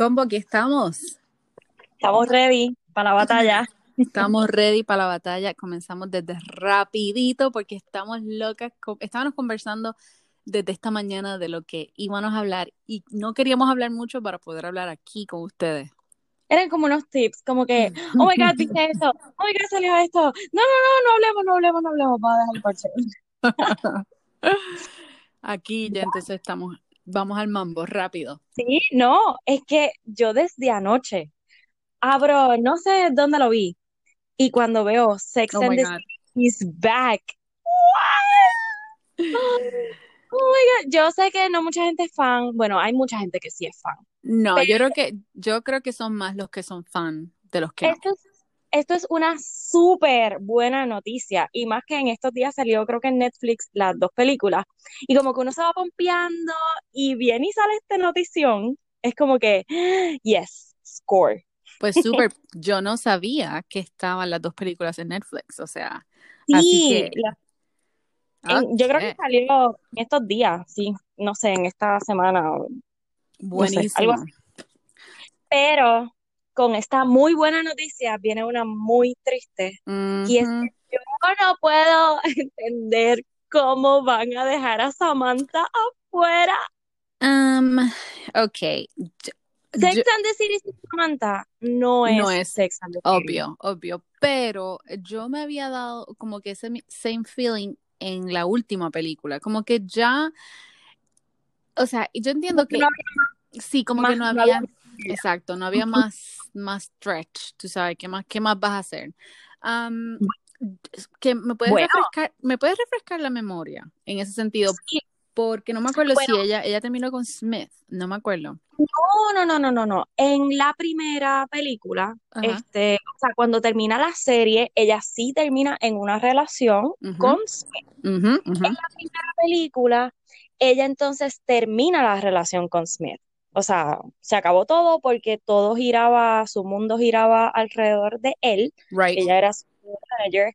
Combo, aquí estamos. Estamos ready para la batalla. Estamos ready para la batalla. Comenzamos desde rapidito porque estamos locas. Estábamos conversando desde esta mañana de lo que íbamos a hablar y no queríamos hablar mucho para poder hablar aquí con ustedes. Eran como unos tips, como que, oh my god, viste esto, oh my god, salió esto. No, no, no, no hablemos, no hablemos, no hablemos, vamos a dejar el parche. Aquí ya entonces estamos vamos al mambo rápido. Sí, no, es que yo desde anoche abro, no sé dónde lo vi, y cuando veo Sex oh and the City is back. What? Oh my God. Yo sé que no mucha gente es fan. Bueno, hay mucha gente que sí es fan. No, yo creo que yo creo que son más los que son fan de los que esto Es, esto es una súper buena noticia y más que en estos días salió creo que en Netflix las dos películas y como que uno se va pompeando y viene y sale esta notición, es como que yes, score. Pues súper, yo no sabía que estaban las dos películas en Netflix, o sea, así que yo creo que salió en estos días, sí, no sé, en esta semana. Buenísimo. Pero con esta muy buena noticia viene una muy triste. Y es que yo no puedo entender cómo van a dejar a Samantha afuera. Um, ok. Sex and the City Samantha no es, no es Sex and the City. Obvio, obvio. Pero yo me había dado como que ese same feeling en la última película. Como que ya, o sea, yo entiendo que, sí, como que no había, exacto, no había más, más stretch, tú sabes, ¿qué más, qué más vas a hacer? que me puedes refrescar, me puedes refrescar la memoria en ese sentido. Porque no me acuerdo si ella, ella terminó con Smith, no me acuerdo. No, no, no, no, no, no. En la primera película, este, o sea, cuando termina la serie, ella sí termina en una relación con Smith. En la primera película, ella entonces termina la relación con Smith. O sea, se acabó todo porque todo giraba, su mundo giraba alrededor de él. Ella era su manager.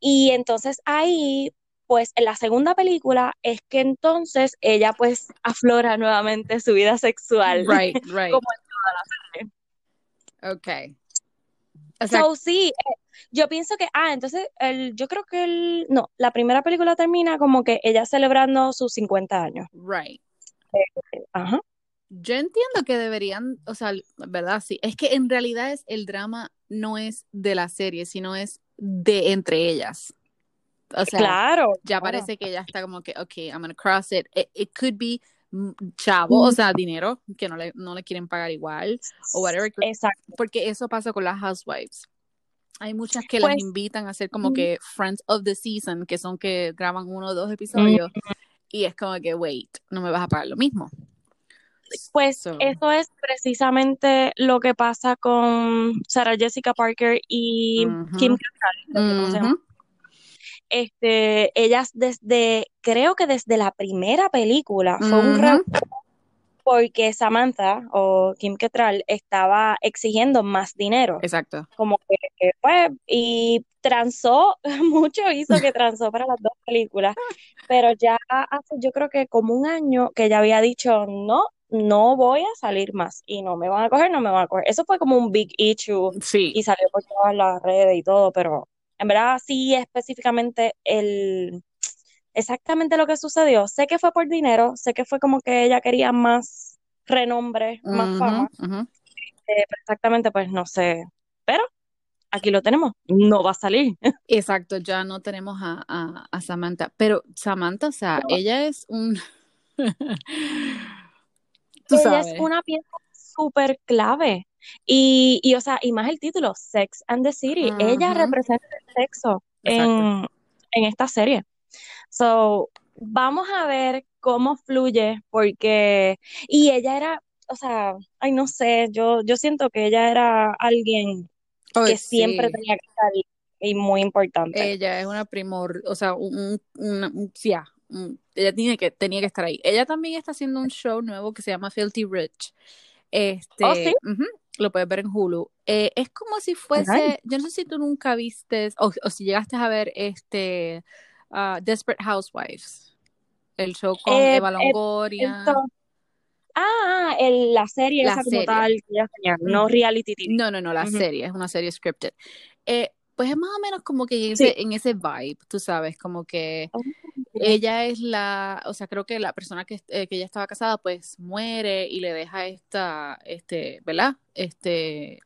Y entonces ahí pues en la segunda película es que entonces ella pues aflora nuevamente su vida sexual. Right, right. como en toda la serie. Ok. O sea, sí, eh, yo pienso que, ah, entonces, el, yo creo que el, no, la primera película termina como que ella celebrando sus 50 años. Right. Eh, ajá. Yo entiendo que deberían, o sea, ¿verdad? Sí, es que en realidad es el drama no es de la serie, sino es de entre ellas. O sea, claro, ya parece que ya está como que, ok, I'm gonna cross it. It, could be mm, chavo, o sea, dinero que no le, no le quieren pagar igual o whatever. Exacto. Porque eso pasa con las housewives. Hay muchas que las pues, invitan a hacer como que Friends of the Season, que son que graban uno o dos episodios y es como que, wait, no me vas a pagar lo mismo. Pues eso es precisamente lo que pasa con Sarah Jessica Parker y Kim Cattrall este, ellas desde, creo que desde la primera película, fue un porque Samantha o Kim Ketral estaba exigiendo más dinero. Exacto. Como que fue, y transó mucho, hizo que transó para las dos películas, pero ya hace yo creo que como un año que ya había dicho, no, no voy a salir más y no me van a coger, no me van a coger. Eso fue como un big issue sí. y salió por todas las redes y todo, pero en verdad sí específicamente el exactamente lo que sucedió. Sé que fue por dinero, sé que fue como que ella quería más renombre, más fama. Eh, exactamente, pues no sé. Pero aquí lo tenemos, no va a salir. Exacto, ya no tenemos a, Samantha. Pero Samantha, o sea, ella es un. ella es una pieza súper clave. Y, y, o sea, y más el título, Sex and the City. Ella representa el sexo en, en, esta serie. So, vamos a ver cómo fluye, porque, y ella era, o sea, ay, no sé, yo, yo siento que ella era alguien que siempre tenía que estar y muy importante. Ella es una primor, o sea, un, un, ella tiene que, tenía que estar ahí. Ella también está haciendo un show nuevo que se llama Filthy Rich. Este, ¿Oh, sí? lo puedes ver en Hulu. Eh, es como si fuese, yo no sé si tú nunca viste o, si llegaste a ver este uh, Desperate Housewives, el show con eh, Eva eh, Longoria. Ah, el, la serie esa como tal no reality TV. No, no, no, la serie, es una serie scripted. Eh, pues es más o menos como que en ese, en ese vibe, tú sabes, como que oh, ella es la, o sea, creo que la persona que, eh, que ella estaba casada, pues muere y le deja esta, este, ¿verdad? Este,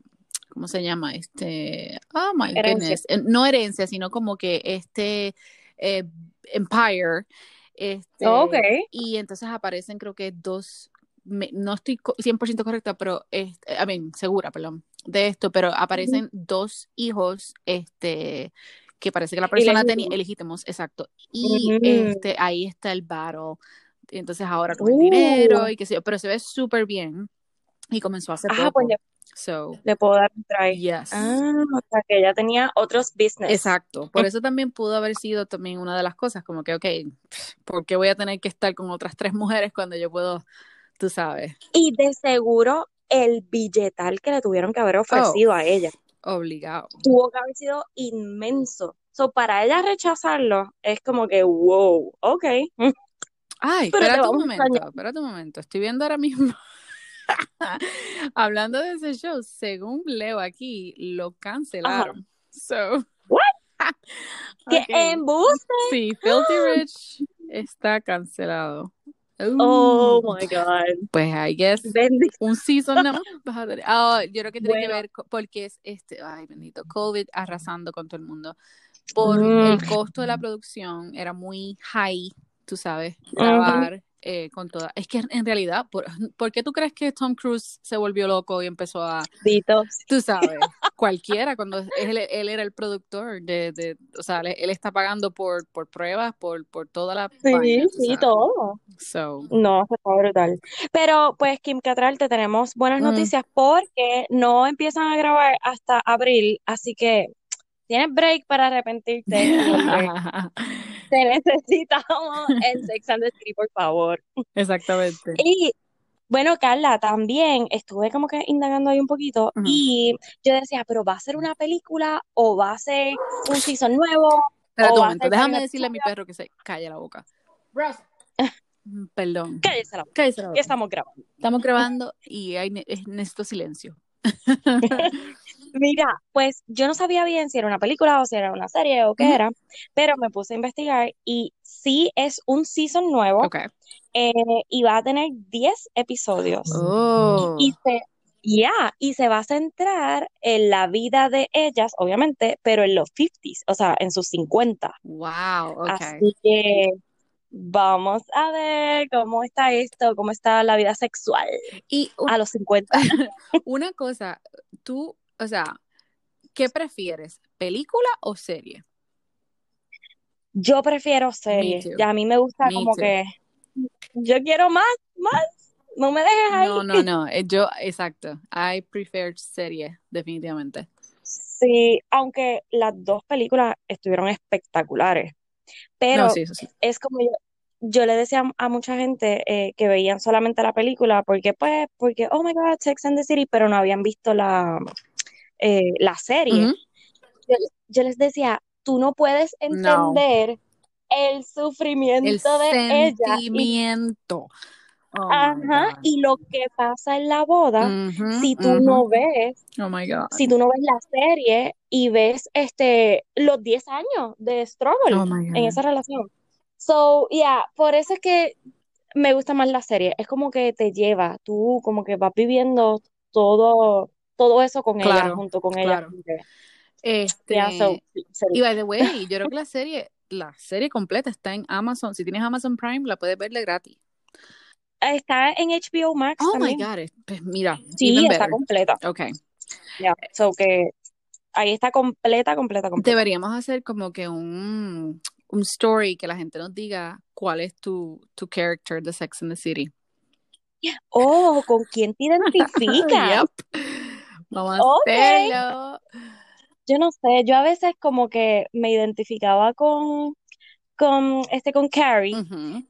¿cómo se llama? Este, oh my goodness, eh, no herencia, sino como que este eh, empire. Este, ok. Y entonces aparecen creo que dos, no estoy 100% correcta, pero, este, I mean, segura, perdón, de esto, pero aparecen dos hijos, este, que parece que la persona tenía legítimos, exacto. Y este, ahí está el battle. Entonces ahora con el dinero uh. y qué sé yo, pero se ve súper bien. Y comenzó a hacer ah, Pues le, puedo dar un try. Yes. Ah, o sea que ella tenía otros business. Exacto. Por eso también pudo haber sido también una de las cosas, como que, ok, ¿por qué voy a tener que estar con otras tres mujeres cuando yo puedo, tú sabes? Y de seguro el billetal que le tuvieron que haber ofrecido a ella. Obligado. Tuvo que haber sido inmenso. So, para ella rechazarlo, es como que, wow, ok. Ay, espérate un momento, espérate un momento. Estoy viendo ahora mismo. Hablando de ese show, según leo aquí, lo cancelaron. So. What? ¿Qué embuste? Sí, Filthy Rich está cancelado. Oh my God. Pues I guess un season no oh, yo creo que tiene que ver porque es este, ay bendito, COVID arrasando con todo el mundo. Por el mm. costo de la producción era muy high, tú sabes, grabar. Eh, con toda. Es que en realidad, ¿por, ¿por, qué tú crees que Tom Cruise se volvió loco y empezó a. Tú sabes, cualquiera, cuando él, él, era el productor de, de o sea, él, está pagando por, por pruebas, por, por toda la. Sí, sí, todo. So. No, está brutal. Pero, pues, Kim Catral, te tenemos buenas mm. noticias porque no empiezan a grabar hasta abril, así que tienes break para arrepentirte. te necesitamos en Sex and the City, por favor. Exactamente. Y bueno, Carla, también estuve como que indagando ahí un poquito y yo decía, pero ¿va a ser una película o va a ser un season nuevo? Espera un momento, déjame decirle a mi perro que se calle la boca. Mm, perdón. Cállese la boca. Cállese la boca. Estamos grabando. Estamos grabando y hay, necesito silencio. Mira, pues yo no sabía bien si era una película o si era una serie o qué era, pero me puse a investigar y sí es un season nuevo. Eh, y va a tener 10 episodios. Oh. Y se, ya, y se va a centrar en la vida de ellas, obviamente, pero en los 50s, o sea, en sus 50. Wow, Así que vamos a ver cómo está esto, cómo está la vida sexual y a los 50. una cosa, tú o sea, ¿qué prefieres? ¿Película o serie? Yo prefiero serie. Ya a mí me gusta como que yo quiero más, más. No me dejes ahí. No, no, no. Eh, yo, exacto. I prefer serie, definitivamente. Sí, aunque las dos películas estuvieron espectaculares. Pero es como yo, yo le decía a mucha gente eh, que veían solamente la película porque, pues, porque, oh my God, Sex and the City, pero no habían visto la, eh, la serie, yo, les decía, tú no puedes entender el sufrimiento de ella. sentimiento. Oh Ajá, y lo que pasa en la boda, si tú no ves, oh my God. si tú no ves la serie y ves este los 10 años de struggle oh en esa relación. So, yeah, por eso es que me gusta más la serie. Es como que te lleva, tú como que vas viviendo todo todo eso con ella, junto con ella. Este, y by the way, yo creo que la serie, la serie completa está en Amazon. Si tienes Amazon Prime, la puedes verle gratis. Está en HBO Max. Oh my God. Pues mira. Sí, está completa. Ok. Ya, so que ahí está completa, completa, completa. Deberíamos hacer como que un, un story que la gente nos diga cuál es tu, tu character de Sex in the City. Oh, ¿con quién te identificas? Vamos a hacerlo. Yo no sé, yo a veces como que me identificaba con, con, este, con Carrie,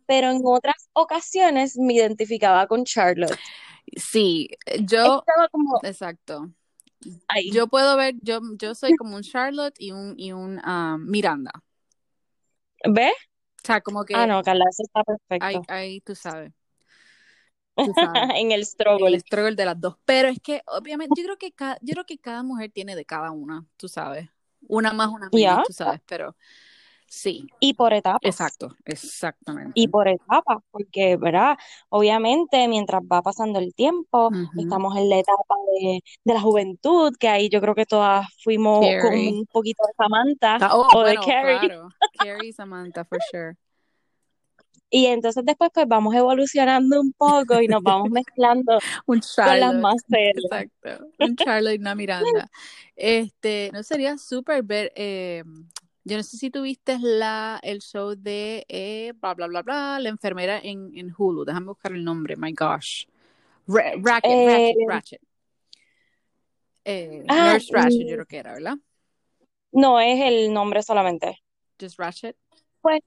pero en otras ocasiones me identificaba con Charlotte. Sí, yo, exacto. Yo puedo ver, yo, yo soy como un Charlotte y un, y un um, Miranda. ¿Ves? O sea, como que. Ah, no, Carla, eso está perfecto. Ahí, tú sabes. en el struggle. el struggle de las dos. Pero es que, obviamente, yo creo que cada, yo creo que cada mujer tiene de cada una, tú sabes. Una más, una menos, tú sabes, pero sí. Y por etapas. Exacto, exactamente. Y por etapas, porque, ¿verdad? Obviamente, mientras va pasando el tiempo, estamos en la etapa de, la juventud, que ahí yo creo que todas fuimos con un poquito de Samantha oh, o de Carrie. Claro. Carrie y Samantha, for sure. Y entonces después pues vamos evolucionando un poco y nos vamos mezclando un con las más Exacto, un Charlotte y una Miranda. Este, no sería súper ver, eh, yo no sé si tuviste la, el show de eh, bla, bla, bla, bla, la enfermera en, en Hulu, déjame buscar el nombre, my gosh. Racket, Ratchet, Ratchet. Eh, ah, Nurse Ratchet, yo creo que era, ¿verdad? No, es el nombre solamente. Just Ratchet. Pues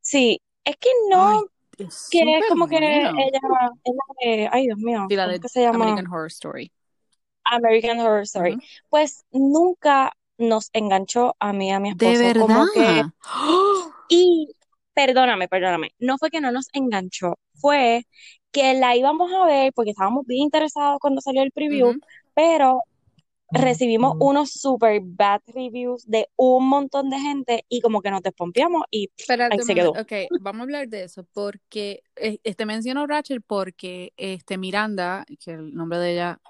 sí, es que no, que es como que ella, de, ay Dios mío, ¿cómo se llama? American Horror Story. American Horror Story. Pues nunca nos enganchó a mí y a mi esposo. De verdad. Como que, y perdóname, perdóname, no fue que no nos enganchó, fue que la íbamos a ver porque estábamos bien interesados cuando salió el preview, pero recibimos unos super bad reviews de un montón de gente y como que nos despompeamos y ahí se quedó. Ok, vamos a hablar de eso porque eh, este menciono Rachel porque este Miranda, que el nombre de ella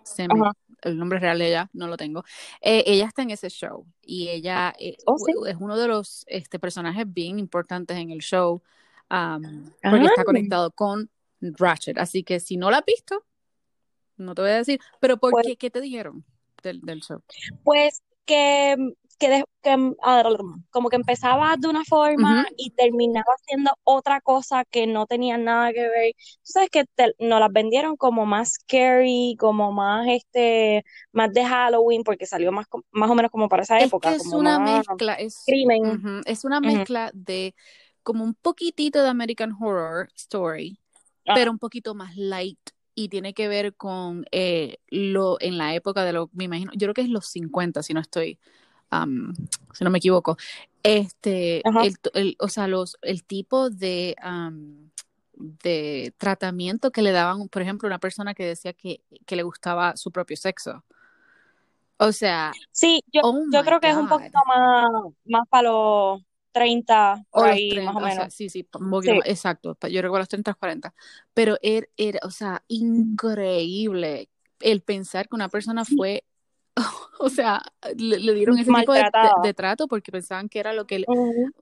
el nombre real de ella no lo tengo, eh, ella está en ese show y ella eh, oh, es uno de los este, personajes bien importantes en el show porque está ah. conectado con Ratchet, así que si no la has visto, no te voy a decir, pero ¿por pues qué? ¿Qué te dijeron? Del, show? Pues que, que, como que empezaba de una forma y terminaba haciendo otra cosa que no tenía nada que ver. Tú sabes que nos las vendieron como más scary, como más este, más de Halloween, porque salió más, más o menos como para esa época. es una mezcla, es, crimen. es una mezcla de como un poquitito de American Horror Story, ah. pero un poquito más light y tiene que ver con eh, lo en la época de lo, me imagino, yo creo que es los 50, si no estoy, si no me equivoco. Este, el, o sea, los, el tipo de, de tratamiento que le daban, por ejemplo, una persona que decía que, que le gustaba su propio sexo. O sea, sí, yo, oh yo creo que es un poquito más, más para los 30, o ahí, más o menos. sí, sí, exacto. Yo recuerdo los 30, 40. Pero era, era, o sea, increíble el pensar que una persona fue, o sea, le, dieron ese tipo de, trato porque pensaban que era lo que...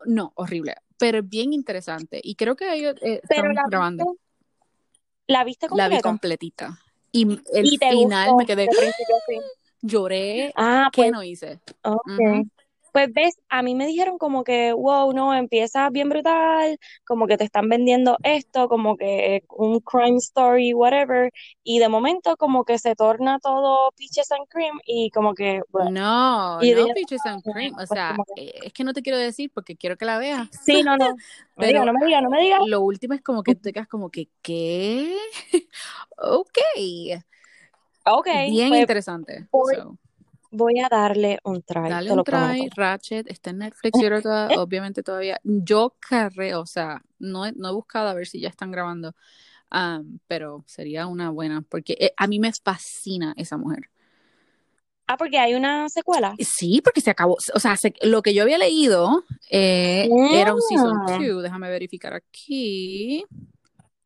No, horrible. Pero bien interesante. Y creo que ellos eh, están grabando. ¿La viste completa? La vi completita. Y el final me quedé... Lloré. Ah, ¿Qué pues, no hice? Okay. Pues ves, a mí me dijeron como que, wow, no, empieza bien brutal, como que te están vendiendo esto, como que un crime story, whatever, y de momento como que se torna todo peaches and cream y como que, bueno. No, no peaches and cream, o pues sea, eh, es que no te quiero decir porque quiero que la veas. Sí, no, no. Pero no me digas, no me digas. Lo último es como que te quedas como que, ¿qué? ok. Ok. Bien pues, interesante voy a darle un try. Dale un try, Ratchet, está en Netflix, yo obviamente todavía, yo carré, o sea, no he, no he buscado a ver si ya están grabando, pero sería una buena, porque eh, a mí me fascina esa mujer. Ah, porque hay una secuela. Sí, porque se acabó, o sea, lo que yo había leído eh, era un season 2, ah. déjame verificar aquí.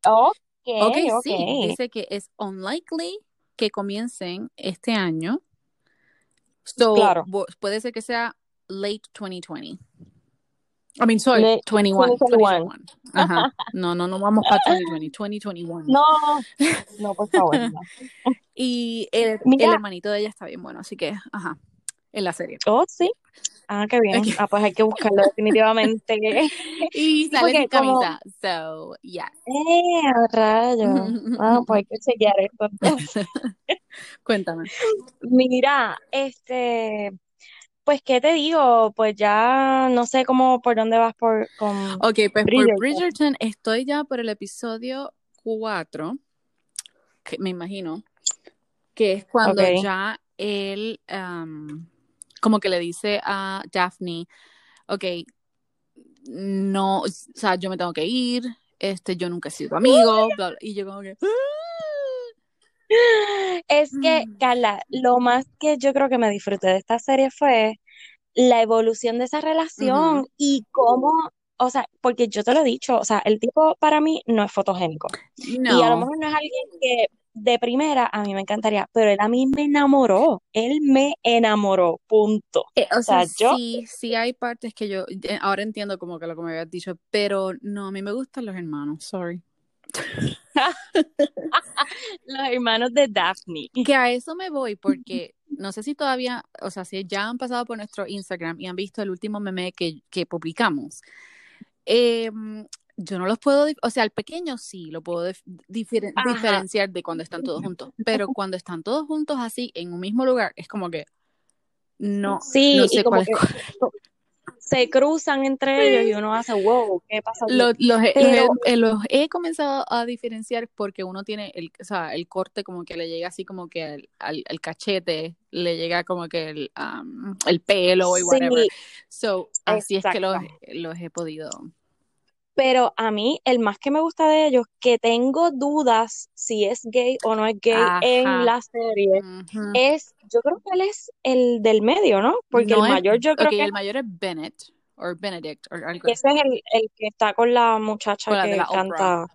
Okay, ok, sí, dice que es unlikely que comiencen este año So, claro. puede ser que sea late 2020. I mean, sorry, 21, 2021. Ajá. No, no, no vamos para 2020, 2021. No, no, por favor. y el, el, hermanito de ella está bien bueno, así que, ajá, en la serie. Oh, sí. Ah, qué bien. Ah, pues hay que buscarlo definitivamente. y sale sin camisa. So, yeah. Eh, rayo. Ah, pues hay que chequear esto. Cuéntame. Mira, este, pues, ¿qué te digo? Pues ya no sé cómo, por dónde vas por, con Ok, pues por Bridgerton estoy ya por el episodio 4, que me imagino, que es cuando ya él, como que le dice a Daphne, ok, no, o sea, yo me tengo que ir, este, yo nunca he sido amigo, y yo como que, Es que, mm. Carla, lo más que yo creo que me disfruté de esta serie fue la evolución de esa relación y cómo, o sea, porque yo te lo he dicho, o sea, el tipo para mí no es fotogénico. Y a lo mejor no es alguien que de primera a mí me encantaría, pero él a mí me enamoró, él me enamoró, punto. Eh, o, sea, yo... Sí, sí hay partes que yo, eh, ahora entiendo como que lo que me habías dicho, pero no, a mí me gustan los hermanos, sorry. los hermanos de Daphne. Que a eso me voy porque no sé si todavía, o sea, si ya han pasado por nuestro Instagram y han visto el último meme que, que publicamos. Eh, yo no los puedo, o sea, el pequeño sí lo puedo diferenciar de cuando están todos juntos, pero cuando están todos juntos así en un mismo lugar, es como que no, sí, no sé cuál es se cruzan entre ellos y uno hace, wow, ¿qué pasa? Los, los, he, los, he, comenzado a diferenciar porque uno tiene el, o sea, el corte como que le llega así como que al, cachete, le llega como que el, el pelo y whatever. So, así es que los, los he podido pero a mí el más que me gusta de ellos, que tengo dudas si es gay o no es gay en la serie, es, yo creo que él es el del medio, ¿no? Porque el mayor yo creo que... el mayor es Bennett, o Benedict, o algo Ese es el, el, que está con la muchacha que canta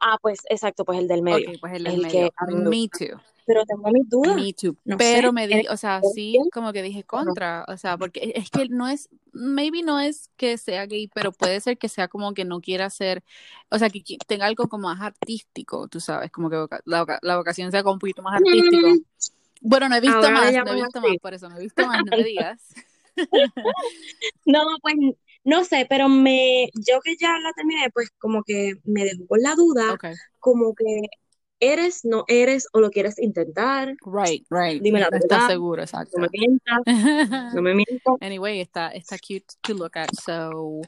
Ah, pues exacto, pues el del medio. pues el del medio. Me too pero tengo mis dudas. Me too. pero me di, o sea, sí, como que dije contra, o sea, porque es que no es, maybe no es que sea gay, pero puede ser que sea como que no quiera ser, o sea, que tenga algo como más artístico, tú sabes, como que la, la vocación sea como un poquito más artístico. Bueno, no he visto más, no he visto más, por eso no he visto más, no me digas. no, pues no sé, pero me, yo que ya la terminé, pues como que me dejó con la duda, como que eres, no eres o lo quieres intentar. Right, right. Dime la verdad. Estás seguro, exacto. No me mientas. no me mientas. Anyway, está, está cute to look at, so.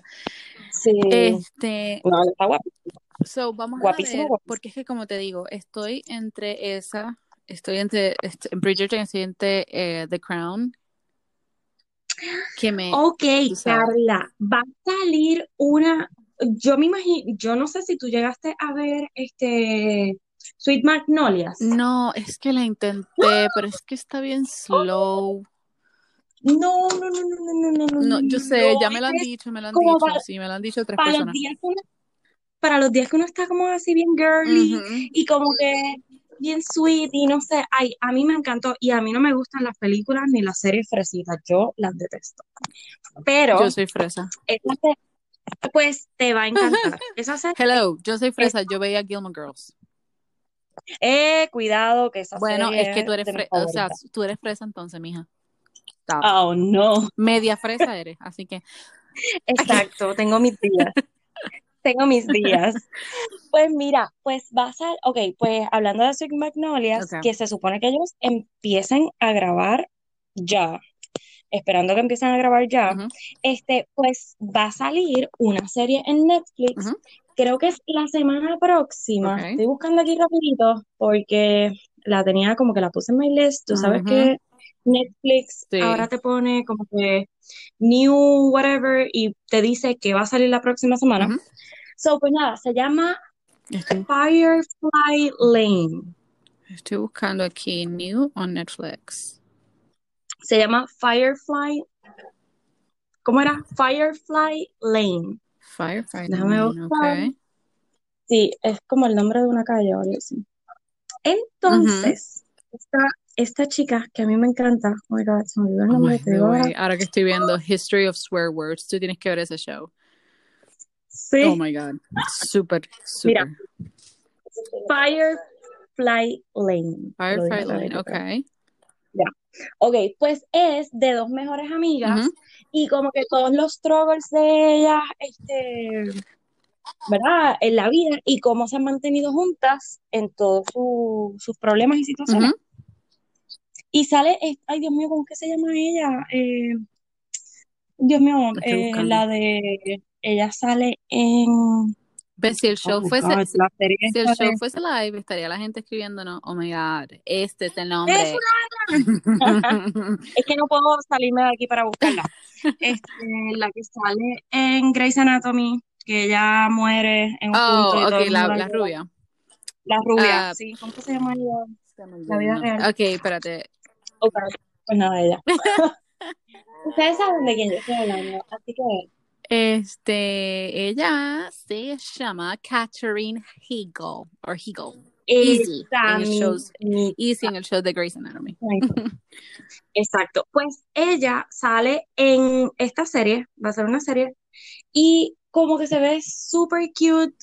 Sí. Este. No, está guapísimo. So, vamos a ver, porque es que como te digo, estoy entre esa, estoy entre, este, Bridgerton, estoy entre eh, The Crown, que me... Ok, Carla, va a salir una, yo me imagino, yo no sé si tú llegaste a ver este Sweet Magnolias. No, es que la intenté, pero es que está bien slow. No, no, no, no, no, no, no. No, yo sé, ya me lo han dicho, me lo han dicho, sí, me lo han dicho tres para personas. Los días para los días que uno está como así bien girly y como que bien sweet y no sé, ay, a mí me encantó y a mí no me gustan las películas ni las series fresitas, yo las detesto. Pero yo soy fresa. pues te va a encantar. Esa Hello, yo soy fresa, yo veía Gilmore Girls. Eh, cuidado, que esa Bueno, es que tú eres fresa, o sea, tú eres fresa entonces, mija. Oh, no. Media fresa eres, así que. Exacto, tengo mis días. tengo mis días. Pues mira, pues vas a, ok, pues hablando de Sweet Magnolias, que se supone que ellos empiecen a grabar ya, esperando que empiecen a grabar ya, este, pues va a salir una serie en Netflix creo que es la semana próxima. Estoy buscando aquí rapidito porque la tenía como que la puse en my list. Tú sabes que Netflix ahora te pone como que new whatever y te dice que va a salir la próxima semana. So, pues nada, se llama Firefly Lane. Estoy buscando aquí new on Netflix. Se llama Firefly. ¿Cómo era? Firefly Lane. Firefly Lane, Sí, es como el nombre de una calle o Entonces, esta, chica que a mí me encanta, oh my god, se me olvidó el oh nombre. ahora. que estoy viendo History of Swear Words, tú tienes que ver ese show. Sí. Oh my god, súper, súper. Mira, Firefly Lane. Firefly Lane, ok. Ya. Ok, pues es de dos mejores amigas y como que todos los struggles de ellas, este, ¿verdad? En la vida y cómo se han mantenido juntas en todos sus problemas y situaciones. Y sale, ay Dios mío, ¿cómo que se llama ella? Eh, Dios mío, eh, la de, ella sale en... si el show fuese, si el show fuese live, estaría la gente escribiéndonos, oh my god, este es el nombre. es que no puedo salirme de aquí para buscarla. Este, la que sale en Grey's Anatomy, que ella muere en un oh, punto. la, rubia. la rubia, ah, sí, ¿cómo se llama ella? La vida real. Ok, espérate. pues nada, ella. Ustedes saben de quién yo estoy hablando, así que... Este, ella se llama Catherine Hegel, o Hegel. Easy en, el show, Easy en el show de Grey's Anatomy. Exacto. Pues ella sale en esta serie, va a ser una serie, y como que se ve súper cute,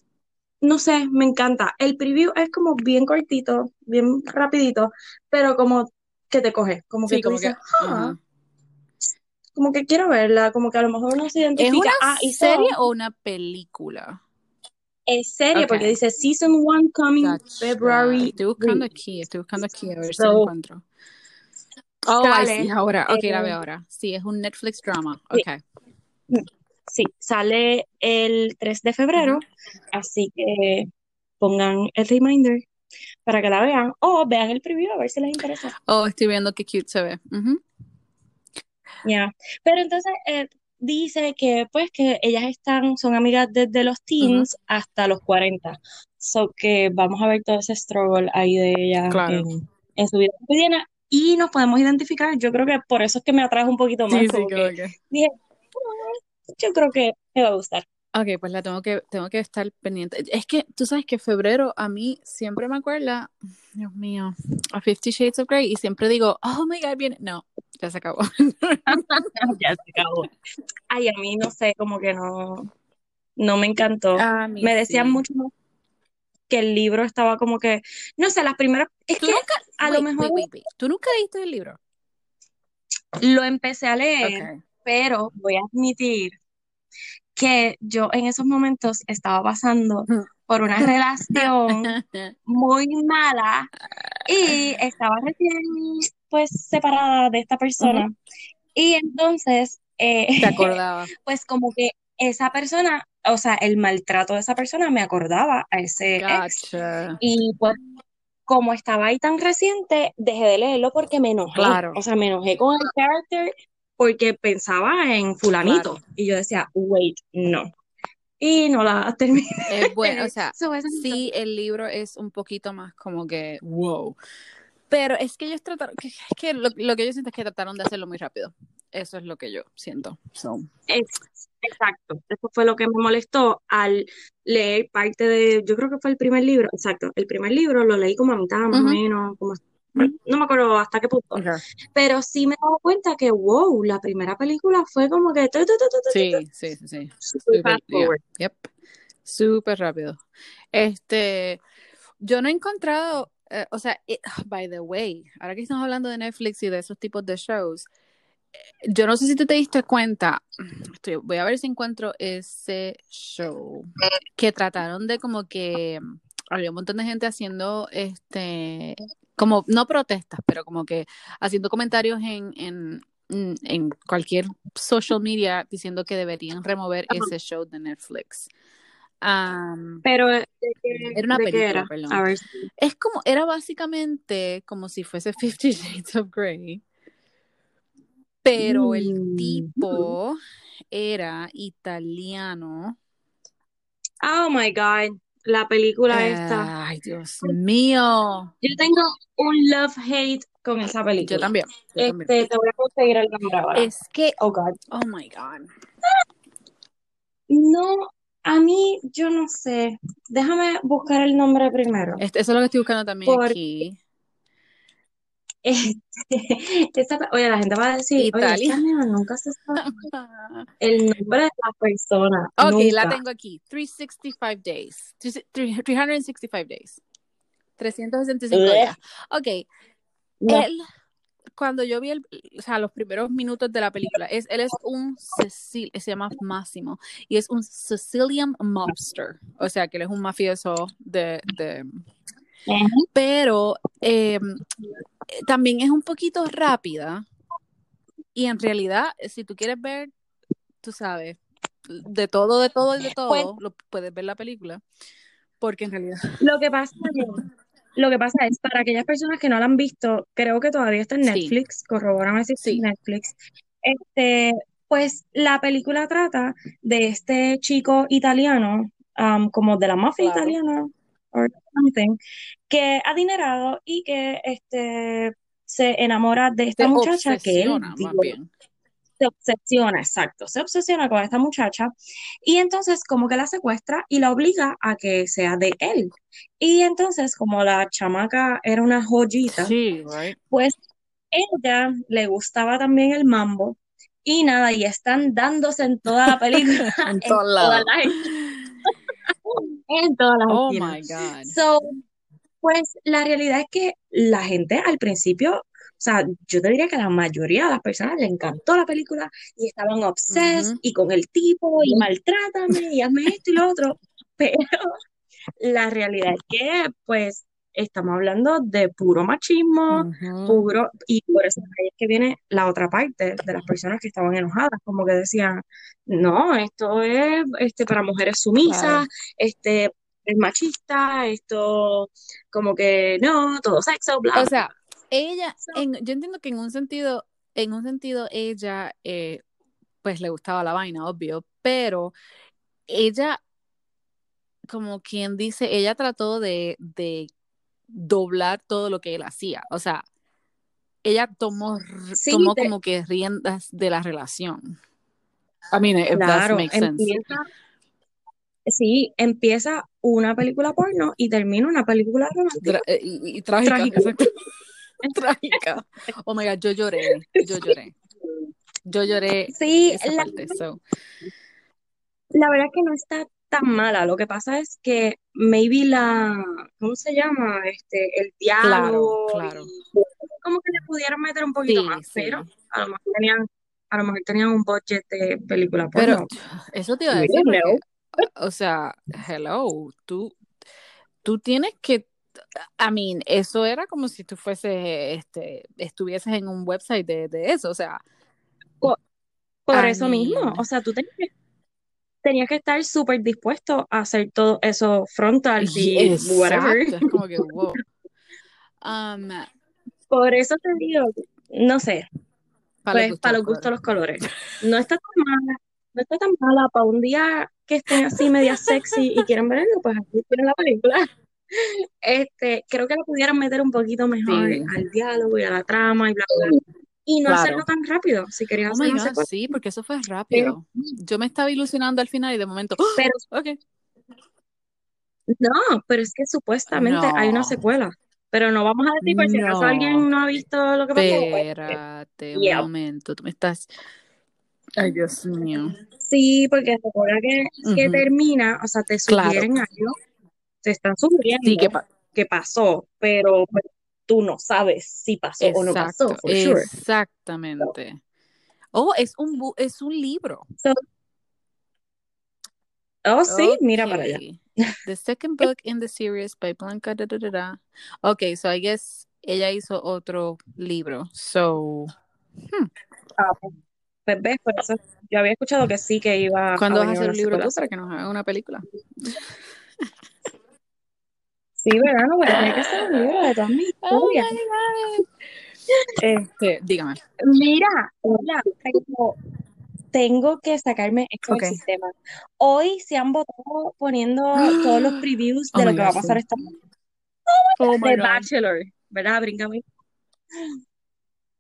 no sé, me encanta. El preview es como bien cortito, bien rapidito, pero como que te coge, como que como que, ah". Como que quiero verla, como que a lo mejor uno se identifica. ¿Es una ah, serie o una película? Es serie, porque dice Season 1 coming February. Estoy buscando aquí, estoy buscando aquí a ver si lo encuentro. Oh, sí, ahora, ok, la veo eh, ahora. Sí, es un Netflix drama, ok. Sí, sale el 3 de febrero, así que pongan el reminder para que la vean o vean el preview a ver si les interesa. Oh, estoy viendo qué cute se ve. Ya, pero entonces eh, dice que pues que ellas están, son amigas desde los teens hasta los 40. So que vamos a ver todo ese struggle ahí de ella en, su vida cotidiana y nos podemos identificar. Yo creo que por eso es que me atrae un poquito más. dije, yo creo que me va a gustar. Ok, pues la tengo que, tengo que estar pendiente. Es que tú sabes que febrero a mí siempre me acuerda, Dios mío, a Fifty Shades of Grey y siempre digo, oh my god, viene. No, ya se acabó. ya se acabó. Ay, a mí no sé, como que no, no me encantó. me decían mucho que el libro estaba como que, no sé, las primeras, es que a lo mejor... ¿Tú nunca leíste el libro? Lo empecé a leer, pero voy a admitir que yo en esos momentos estaba pasando por una relación muy mala y estaba recién pues separada de esta persona. Y entonces, eh, te acordaba. Pues como que esa persona, o sea, el maltrato de esa persona me acordaba a ese ex. Y pues como estaba ahí tan reciente, dejé de leerlo porque me enojé. O sea, me enojé con el character porque pensaba en fulanito. Y yo decía, wait, no. Y no la terminé. Es bueno, o sea, sí, el libro es un poquito más como que, wow. Pero es que ellos trataron, es que lo, que yo siento es que trataron de hacerlo muy rápido. Eso es lo que yo siento. exacto. Eso fue lo que me molestó al leer parte de, yo creo que fue el primer libro, exacto. El primer libro lo leí como a mitad, más o menos, como no me acuerdo hasta qué punto, pero sí me he dado cuenta que, wow, la primera película fue como que... Sí, sí, sí, sí. Super, yep. Súper rápido. Este, yo no he encontrado, eh, o sea, by the way, ahora que estamos hablando de Netflix y de esos tipos de shows, eh, yo no sé si tú te diste cuenta, estoy, voy a ver si encuentro ese show que trataron de como que había un montón de gente haciendo este como no protestas, pero como que haciendo comentarios en, en, en cualquier social media diciendo que deberían remover ese show de Netflix. pero era una película, perdón. Es como, era básicamente como si fuese Fifty Shades of Grey. Pero el mm. tipo era italiano. Oh my God la película esta. Ay, Dios mío. Yo tengo un love-hate con esa película. Yo también. este, te voy a conseguir el nombre ahora. Es que, oh God. Oh my God. No, a mí, yo no sé. Déjame buscar el nombre primero. Este, eso es lo que estoy buscando también aquí. Este, oye, la gente va a decir, Italia. nunca se sabe el nombre de la persona. Ok, la tengo aquí. 365 days. 365 days. 365 días. Ok. Él, cuando yo vi el, o sea, los primeros minutos de la película, es, él es un Cecil, se llama Máximo, y es un Sicilian mobster. O sea, que él es un mafioso de, de pero eh, también es un poquito rápida y en realidad, si tú quieres ver, tú sabes, de todo, de todo y de todo, pues lo puedes ver la película, porque en realidad... Lo que pasa es, lo que pasa es, para aquellas personas que no la han visto, creo que todavía está en Netflix, sí. corroboran si sí. Netflix, este, pues la película trata de este chico italiano, como de la mafia italiana, or something, que adinerado y que este se enamora de esta muchacha que él se obsesiona, exacto, se obsesiona con esta muchacha y entonces como que la secuestra y la obliga a que sea de él. Y entonces como la chamaca era una joyita, pues ella le gustaba también el mambo y nada, y están dándose en toda la película, en, todas las en todas las Oh my God. So, pues la realidad es que la gente al principio o sea, yo te diría que a la mayoría de las personas le encantó la película y estaban obses y con el tipo y maltrátame y hazme esto y lo otro, pero la realidad es que pues estamos hablando de puro machismo, puro, y por eso es que viene la otra parte de las personas que estaban enojadas, como que decían, no, esto es este para mujeres sumisas, este es machista, esto como que no, todo sexo, bla. O sea, ella, yo entiendo que en un sentido, en un sentido ella, eh, pues le gustaba la vaina, obvio, pero ella, como quien dice, ella trató de, de doblar todo lo que él hacía, o sea, ella tomó, tomó como que riendas de la relación. I mean, if claro, that sense. sí, empieza una película porno y termina una película romántica. Eh, y, trágica. trágica. Oh my god, yo lloré, yo lloré. Yo lloré. Sí, la, la verdad que no está tan mala. Lo que pasa es que maybe la, ¿cómo se llama? Este, el diálogo. Claro, claro. Como que le pudieran meter un poquito más, pero a lo mejor tenían, a lo mejor tenían un budget de película Pero eso te iba a decir. o sea, hello, tú, tú tienes que I mean, eso era como si tú fuese, este, estuvieses en un website de, de eso, o sea. Por, eso mismo, o sea, tú tenías, que estar súper dispuesto a hacer todo eso frontal y whatever. Es como que, wow. Um, por eso te digo, no sé, para pues, para los gustos los colores. No está tan mala, no está tan mala para un día que estén así media sexy y quieran verlo, pues aquí tienen la película. Este, creo que lo pudieran meter un poquito mejor al diálogo y a la trama y bla, bla. Y no hacerlo tan rápido, si querías oh hacerlo. Sí, porque eso fue rápido. Yo me estaba ilusionando al final y de momento, ¡oh! pero, okay. No, pero es que supuestamente hay una secuela. Pero no vamos a decir por si acaso alguien no ha visto lo que pasó. Pues, Espérate un momento, tú me estás. Ay, Dios mío. Sí, porque recuerda que, que termina, o sea, te sugieren algo te están sugiriendo que, pasó, pero pues, tú no sabes si pasó o no pasó, Exactamente. Oh, es un, es un libro. oh, sí, mira para allá. The second book in the series by Blanca. Da, da, da, Ok, so I guess ella hizo otro libro. So. Hmm. Ah, pues, ves, por eso yo había escuchado que sí que iba. ¿Cuándo vas a hacer un libro para que nos haga una película? Sí, ¿verdad? No, pero que ser un libro de todas mis historias. este, dígame. Mira, hola, tengo, que sacarme esto del sistema. Hoy se han votado poniendo todos los previews de oh lo que va a pasar esta noche. Oh, The Bachelor, ¿verdad? Bríncame.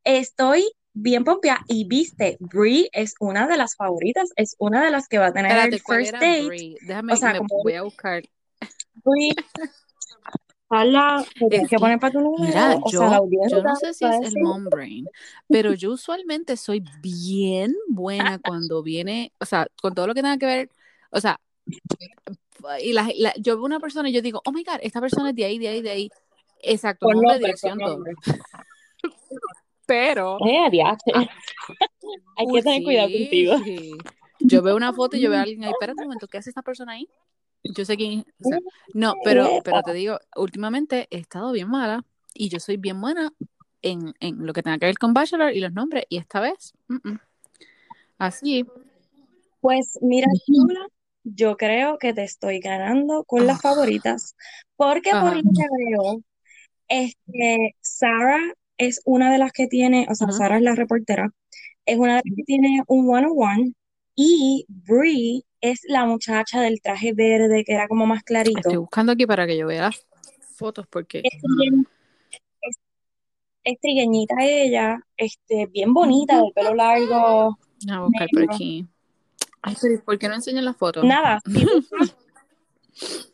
Estoy bien pompia y viste, Brie es una de las favoritas, es una de las que va a tener el first date. Déjame, o sea, me voy a buscar. Brie que poner para tu Mira, yo, yo no sé si es el mom brain, pero yo usualmente soy bien buena cuando viene, o sea, con todo lo que tenga que ver, o sea, y la, yo veo una persona y yo digo, oh my god, esta persona es de ahí, de ahí, de ahí. Exacto, no nombre, dirección, todo. Pero. Eh, Hay que tener cuidado contigo. Yo veo una foto y yo veo a alguien ahí, espérate un momento, ¿qué hace esta persona ahí? Yo sé quién. no, pero, pero te digo, últimamente he estado bien mala y yo soy bien buena en, en lo que tenga que ver con Bachelor y los nombres, y esta vez, así. Pues mira, yo creo que te estoy ganando con las ah. favoritas, porque por lo que veo, este, Sarah es una de las que tiene, o sea, Sarah es la reportera, es una de las que tiene un one-on-one Y Brie es la muchacha del traje verde que era como más clarito. Estoy buscando aquí para que yo vea las fotos porque... Es, trigueñita ella, este, bien bonita, de pelo largo. A buscar por aquí. Ay, ¿por qué no enseñan las fotos? Nada.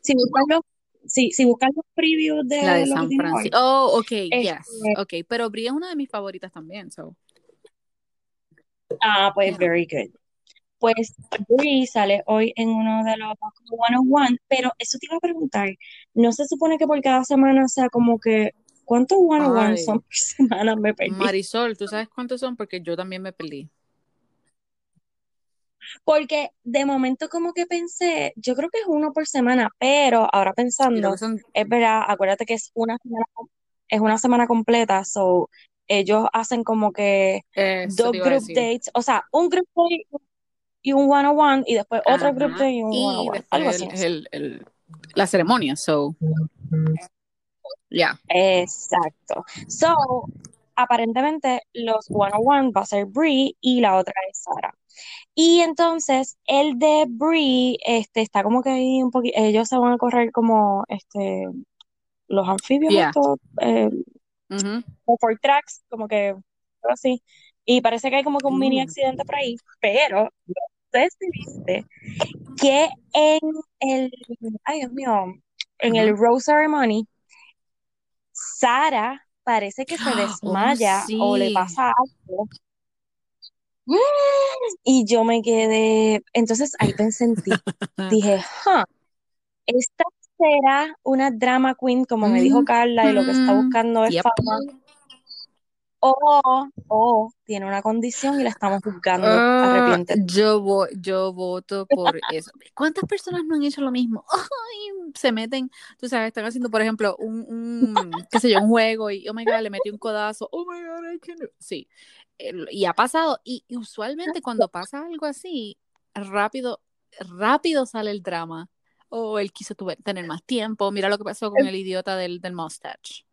Si buscan los, si, si los previews de, la de San Francisco. Oh, ok, yes. Este ok, pero Brie es una de mis favoritas también, so. Ah, pues very good. Pues Brie sale hoy en uno de los one-on-one, pero eso te iba a preguntar, ¿no se supone que por cada semana sea como que ¿Cuántos one-on-one son por semana? Me perdí. Marisol, ¿tú sabes cuántos son? Porque yo también me perdí. Porque de momento como que pensé, yo creo que es uno por semana, pero ahora pensando, es verdad, acuérdate que es una semana, es una semana completa, so ellos hacen como que dos group dates, o sea, un group date y un one on one y después otro group date y un one on one, algo así. El, la ceremonia, so ya. Exacto. So, aparentemente los one on one va a ser Brie y la otra es Sara. Y entonces el de Brie este, está como que ahí un poquito, ellos se van a correr como este los anfibios estos, eh, o por tracks, como que así. Y parece que hay como que un mini mm. accidente por ahí, pero ustedes viste que en el, ay Dios mío, en el Rose Ceremony, Sara parece que se oh, desmaya o le pasa algo. Y yo me quedé, entonces ahí pensé en ti. Dije, esta será una drama queen, como me dijo Carla, y lo que está buscando es fama. O, o tiene una condición y la estamos buscando. Uh, yo, yo voto por eso. ¿Cuántas personas no han hecho lo mismo? se meten, tú sabes, están haciendo, por ejemplo, un, un qué sé yo, un juego y, oh my god, le metí un codazo. Oh my god, I can't. Sí y ha pasado, y, usualmente cuando pasa algo así, rápido, rápido sale el drama. O él quiso tener más tiempo. Mira lo que pasó con el idiota del, del mustache.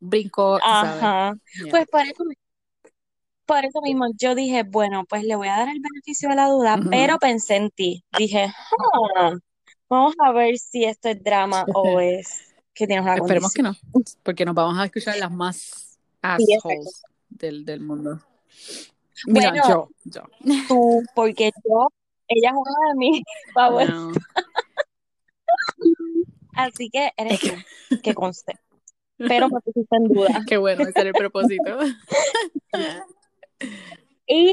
Brincó. Ajá. Pues por eso, por eso mismo yo dije, bueno, pues le voy a dar el beneficio de la duda, pero pensé en ti. Dije, vamos a ver si esto es drama o es que tienes una Esperemos que no, porque nos vamos a escuchar las más assholes del, del mundo. Mira, yo, yo. Tú, porque yo, ella es una de mis favoritas. Así que eres tú, que conste. Pero me pusiste en duda. Qué bueno, ese era el propósito. y,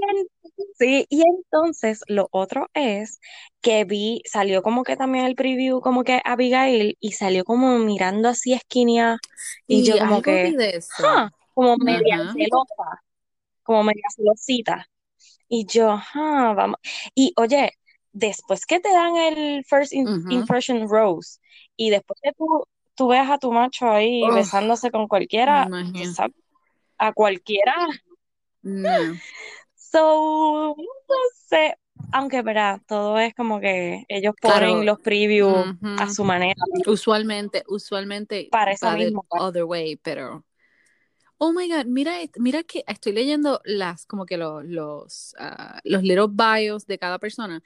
sí, y entonces lo otro es que vi, salió como que también el preview, como que Abigail, y salió como mirando así esquinia, y yo como que, como media celosa, como media celosita. Y yo, ah, vamos. Y oye, después que te dan el first impression rose, y después que tú, tú veas a tu macho ahí besándose con cualquiera, a cualquiera. No. So, no sé, aunque verá, todo es como que ellos ponen los previews a su manera. Usualmente, usualmente para eso mismo. Pues. Other way, pero Oh my God, mira, mira que estoy leyendo las, como que los, los, uh, los little bios de cada persona.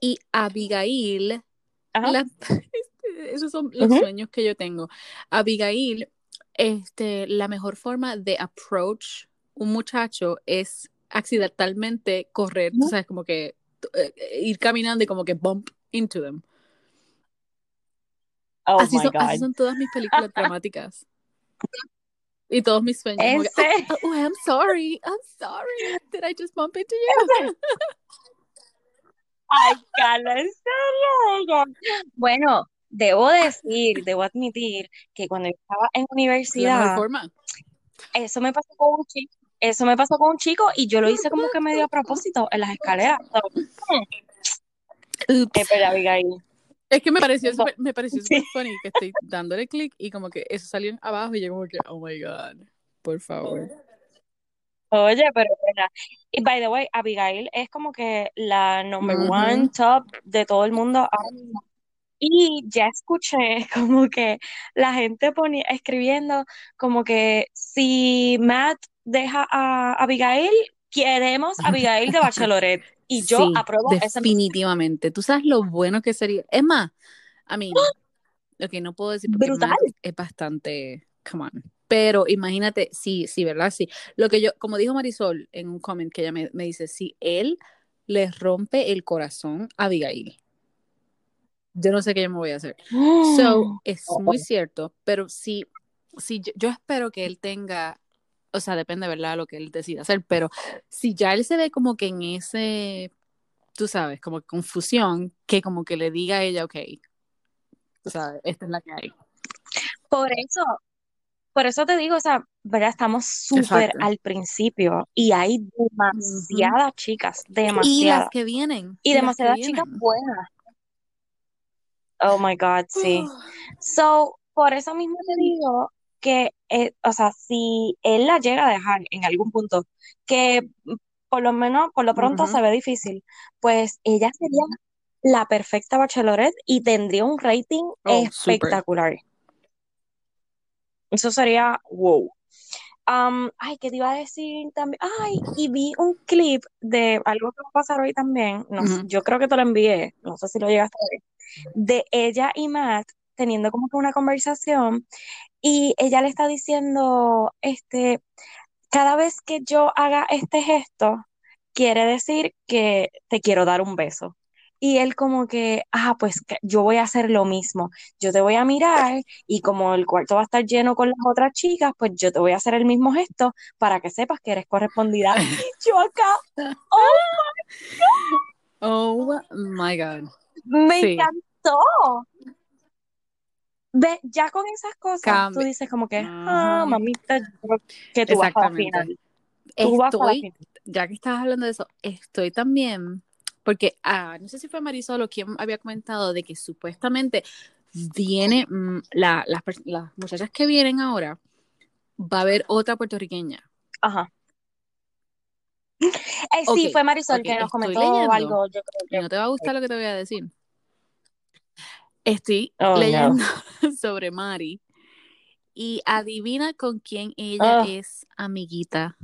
Y Abigail, este, esos son los sueños que yo tengo. Abigail, este, la mejor forma de approach un muchacho es accidentalmente correr, tú sabes, como que eh, ir caminando y como que bump into them. Oh así, my son, God. así son todas mis películas dramáticas. Y todos mis sueños. Ese. oh, I'm sorry. I'm sorry. Did I just bump into you? Ay, Carla, en serio. Bueno, debo decir, debo admitir que cuando estaba en universidad, eso me pasó con un chico, eso me pasó con un chico y yo lo hice como que medio a propósito en las escaleras. Es que me pareció súper me pareció super funny que estoy dándole clic y como que eso salió abajo y yo como que, oh my god, por favor. Oye, pero y by the way, Abigail es como que la number one top de todo el mundo Y ya escuché como que la gente ponía, escribiendo como que si Matt deja a Abigail, queremos a Abigail de Bachelorette. Y yo apruebo Definitivamente. Tú sabes lo bueno que sería. Es más, a mí, lo que no puedo decir porque es bastante. Come on. Pero imagínate, sí, sí, ¿verdad? Sí. Lo que yo, como dijo Marisol en un comment que ella me, me dice, si él le rompe el corazón a Abigail, yo no sé qué yo me voy a hacer. So, es muy cierto, pero sí, sí yo, espero que él tenga, o sea, depende, ¿verdad?, lo que él decida hacer, pero si ya él se ve como que en ese, tú sabes, como confusión, que como que le diga a ella, ok, o sea, esta es la que hay. Por eso, por eso te digo, o sea, ¿verdad? Estamos súper al principio y hay demasiadas chicas, demasiadas. Y las que vienen. Y, demasiadas chicas buenas. Oh my God, sí. So, por eso mismo te digo que, eh, o sea, si él la llega a dejar en algún punto, que por lo menos, por lo pronto se ve difícil, pues ella sería la perfecta bachelorette y tendría un rating oh, espectacular. Eso sería wow. ay, ¿qué te iba a decir también? Ay, y vi un clip de algo que va a pasar hoy también. No, Yo creo que te lo envié, no sé si lo llegaste a ver de ella y Matt teniendo como que una conversación y ella le está diciendo, este, cada vez que yo haga este gesto, quiere decir que te quiero dar un beso. Y él como que, ah, pues yo voy a hacer lo mismo. Yo te voy a mirar y como el cuarto va a estar lleno con las otras chicas, pues yo te voy a hacer el mismo gesto para que sepas que eres correspondida. yo acá, oh my God. Oh my God. Me encantó. Ve, ya con esas cosas, tú dices como que, ah, mamita, que tú vas a la final. estoy, ya que estabas hablando de eso, estoy también, porque ah, no sé si fue Marisol o quien había comentado de que supuestamente viene mm, la, las, muchachas que vienen ahora, va a haber otra puertorriqueña. Ajá. Eh, sí, fue Marisol que nos comentó algo. Yo creo que... no te va a gustar lo que te voy a decir. Estoy oh, leyendo sobre Mari y adivina con quién ella ah. es amiguita.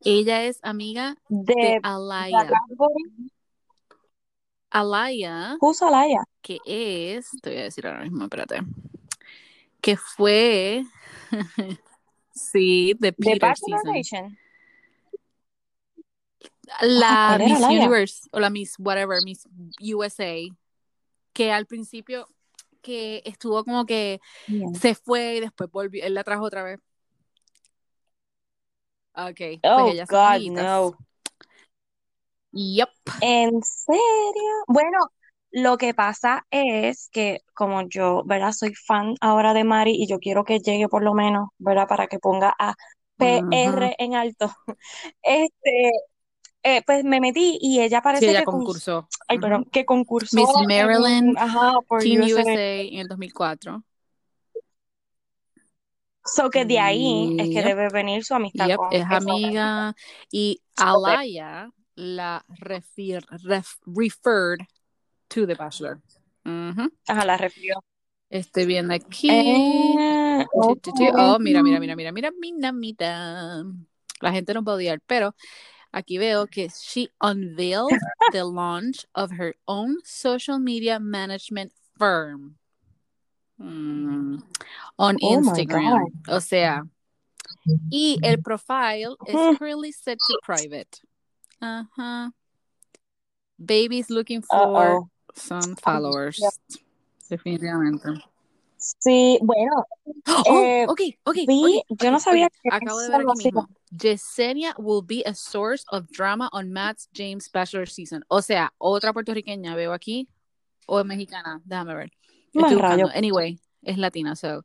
Ella es amiga de, Alaya. Alaya. Who's Alaya? Que es, te voy a decir ahora mismo, espérate. Que fue, sí, de Peter Season. La ah, Miss Universe o la Miss whatever, Miss USA que al principio que estuvo como que se fue y después volvió, él la trajo otra vez. Ok. Pues oh, God, no. Yep. ¿En serio? Bueno, lo que pasa es que como yo, ¿verdad? Soy fan ahora de Mari y yo quiero que llegue por lo menos, ¿verdad? Para que ponga a PR en alto. Este, eh, pues me metí y ella parece sí, ella que concursó. Ay, perdón, que concursó. Miss Maryland, Team USA. en el 2004. So que de ahí es que debe venir su amistad con es amiga y Alaya la refer, referred to The Bachelor. Ajá, la refirió. Estoy viendo aquí. Eh, oh, mira, mira, mira, mira, mira, mira, mira. La gente no puede odiar, pero Aquí veo que she unveiled the launch of her own social media management firm mm, on oh Instagram. O sea, y el profile is currently set to private. Uh-huh. Baby's looking for some followers. Definitivamente. Sí, bueno. Oh, eh, ok, ok. yo no sabía que acabo de ver aquí mismo. Yesenia will be a source of drama on Matt's James Bachelor season. O sea, otra puertorriqueña veo aquí o mexicana, déjame ver. Estoy buscando. Anyway, es latina, so.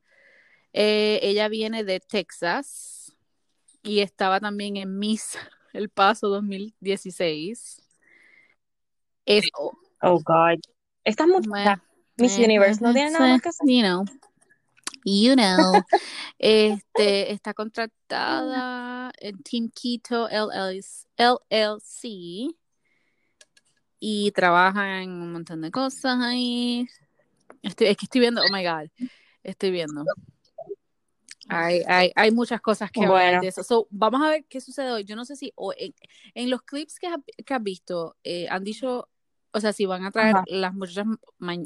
Eh, ella viene de Texas y estaba también en Miss El Paso 2016. Es, oh, God. Esta mujer Miss Universe no tiene nada más que hacer. You know. You know. este, está contratada en Team Keto LLC y trabaja en un montón de cosas ahí. Estoy, es que estoy viendo, oh my god, estoy viendo. Hay, hay, hay muchas cosas que hablar de eso. vamos a ver qué sucede hoy. Yo no sé si en, los clips que, que has visto eh, han dicho, o sea, si van a traer las muchachas,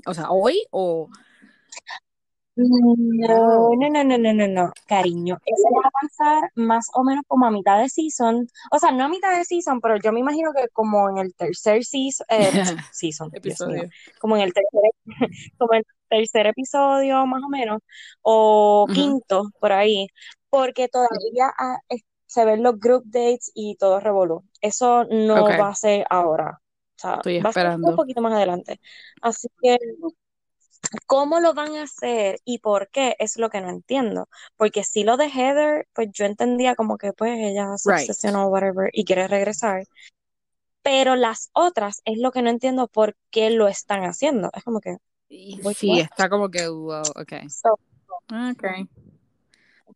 o sea, hoy o no, no, no, no, no, no, cariño. Eso va a pasar más o menos como a mitad de season. O sea, no a mitad de season, pero yo me imagino que como en el tercer season, eh, season episodio. como en el tercer, como el tercer episodio más o menos, o quinto, por ahí, porque todavía ah, se ven los group dates y todo revolú. Eso no va a ser ahora. O sea, va a ser un poquito más adelante. Así que ¿Cómo lo van a hacer y por qué? Es lo que no entiendo. Porque si lo de Heather, pues yo entendía como que pues ella se obsesionó o whatever y quiere regresar. Pero las otras es lo que no entiendo por qué lo están haciendo. Es como que. Sí, está como que, wow, ok. ok.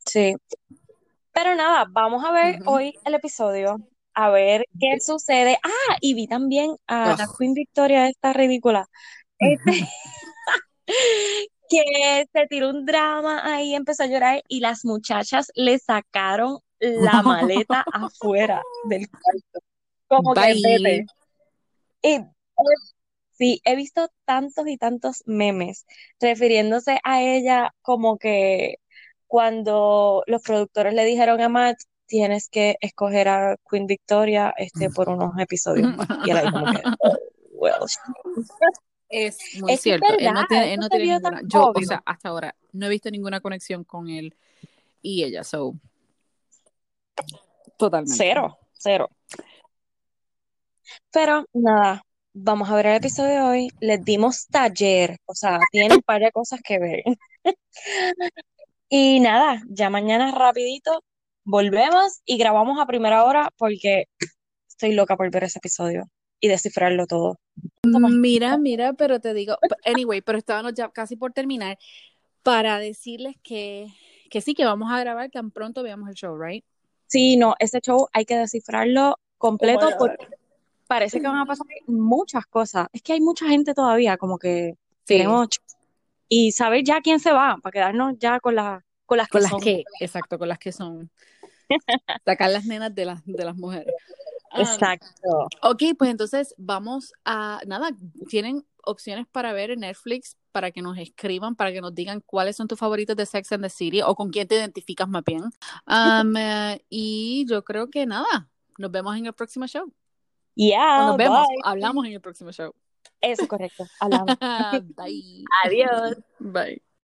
Sí. Pero nada, vamos a ver hoy el episodio, a ver qué sucede. Ah, y vi también a la Queen Victoria, esta ridícula. Este, que se tiró un drama ahí, empezó a llorar y las muchachas le sacaron la maleta afuera del cuarto. Como que Y sí, he visto tantos y tantos memes refiriéndose a ella como que cuando los productores le dijeron a Matt, tienes que escoger a Queen Victoria este, por unos episodios más. Y él ahí como que, oh, well. Es muy cierto. él no tiene, él no tiene ninguna. Yo, o sea, hasta ahora no he visto ninguna conexión con él y ella, so. Totalmente. Cero, cero. Pero nada, vamos a ver el episodio de hoy. Les dimos taller, o sea, tienen un par de cosas que ver. y nada, ya mañana rapidito volvemos y grabamos a primera hora porque estoy loca por ver ese episodio y descifrarlo todo. Mira, mira, pero te digo, anyway, pero estábamos ya casi por terminar para decirles que, que sí, que vamos a grabar tan pronto veamos el show, ¿right? Sí, no, este show hay que descifrarlo completo oh porque parece que van a pasar muchas cosas. Es que hay mucha gente todavía, como que tenemos y saber ya quién se va, para quedarnos ya con, la, con las con que las que, exacto, con las que son. Sacar las nenas de las, de las mujeres. Exacto. ok, pues entonces vamos a, nada, tienen opciones para ver en Netflix para que nos escriban, para que nos digan cuáles son tus favoritos de Sex and the City o con quién te identificas más bien. Eh, y yo creo que nada, nos vemos en el próximo show. Yeah, nos vemos, hablamos en el próximo show. Eso es correcto, hablamos. Bye. Adiós. Bye.